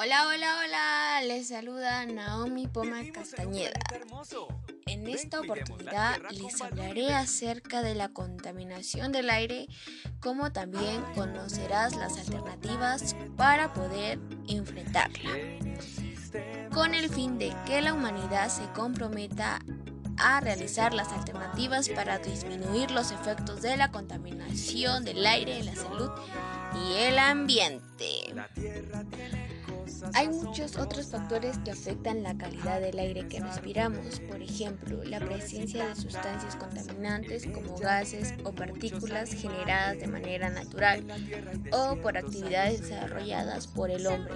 Hola, hola, hola, les saluda Naomi Poma Castañeda. En esta oportunidad les hablaré acerca de la contaminación del aire, como también conocerás las alternativas para poder enfrentarla, con el fin de que la humanidad se comprometa a realizar las alternativas para disminuir los efectos de la contaminación del aire en la salud y el ambiente. Hay muchos otros factores que afectan la calidad del aire que respiramos, por ejemplo, la presencia de sustancias contaminantes como gases o partículas generadas de manera natural o por actividades desarrolladas por el hombre,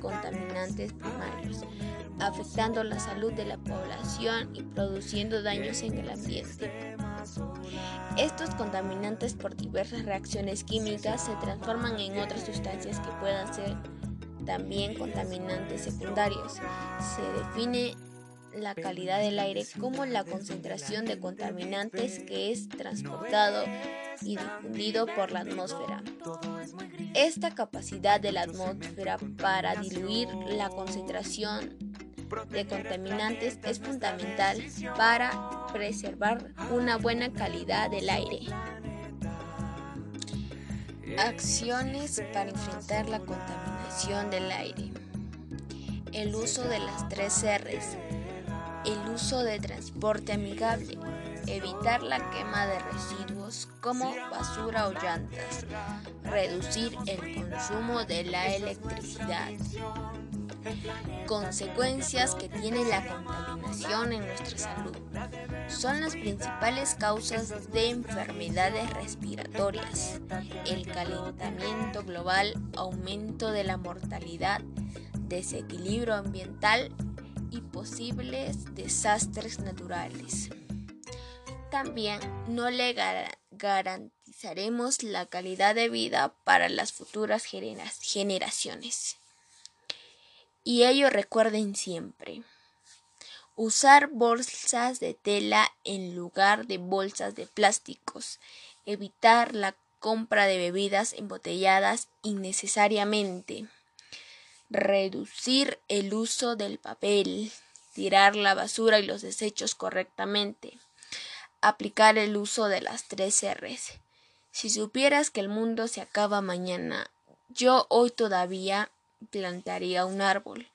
contaminantes primarios, afectando la salud de la población y produciendo daños en el ambiente. Estos contaminantes por diversas reacciones químicas se transforman en otras sustancias que puedan ser también contaminantes secundarios. Se define la calidad del aire como la concentración de contaminantes que es transportado y difundido por la atmósfera. Esta capacidad de la atmósfera para diluir la concentración de contaminantes es fundamental para preservar una buena calidad del aire. Acciones para enfrentar la contaminación del aire. El uso de las tres R's. El uso de transporte amigable. Evitar la quema de residuos como basura o llantas. Reducir el consumo de la electricidad. Consecuencias que tiene la contaminación en nuestra salud. Son las principales causas de enfermedades respiratorias, el calentamiento global, aumento de la mortalidad, desequilibrio ambiental y posibles desastres naturales. También no le garantizaremos la calidad de vida para las futuras generaciones. Y ello recuerden siempre. Usar bolsas de tela en lugar de bolsas de plásticos. Evitar la compra de bebidas embotelladas innecesariamente. Reducir el uso del papel. Tirar la basura y los desechos correctamente. Aplicar el uso de las tres R's. Si supieras que el mundo se acaba mañana, yo hoy todavía plantaría un árbol.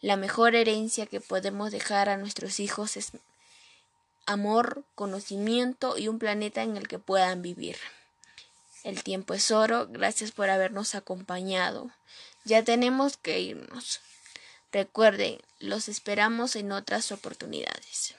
La mejor herencia que podemos dejar a nuestros hijos es amor, conocimiento y un planeta en el que puedan vivir. El tiempo es oro, gracias por habernos acompañado. Ya tenemos que irnos. Recuerden, los esperamos en otras oportunidades.